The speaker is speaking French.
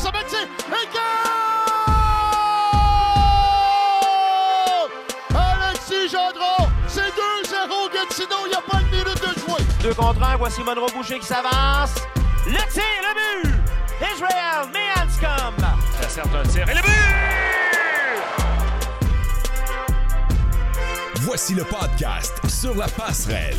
course à Betsy et goal! Alexis Gendron, c'est 2-0 Gatineau, il n'y a pas de minute de jouer. Deux contre un, voici Monroe Boucher qui s'avance. Le tir, le but! Israël Meanscom. Ça sert un tir et le but! Voici le podcast sur la passerelle.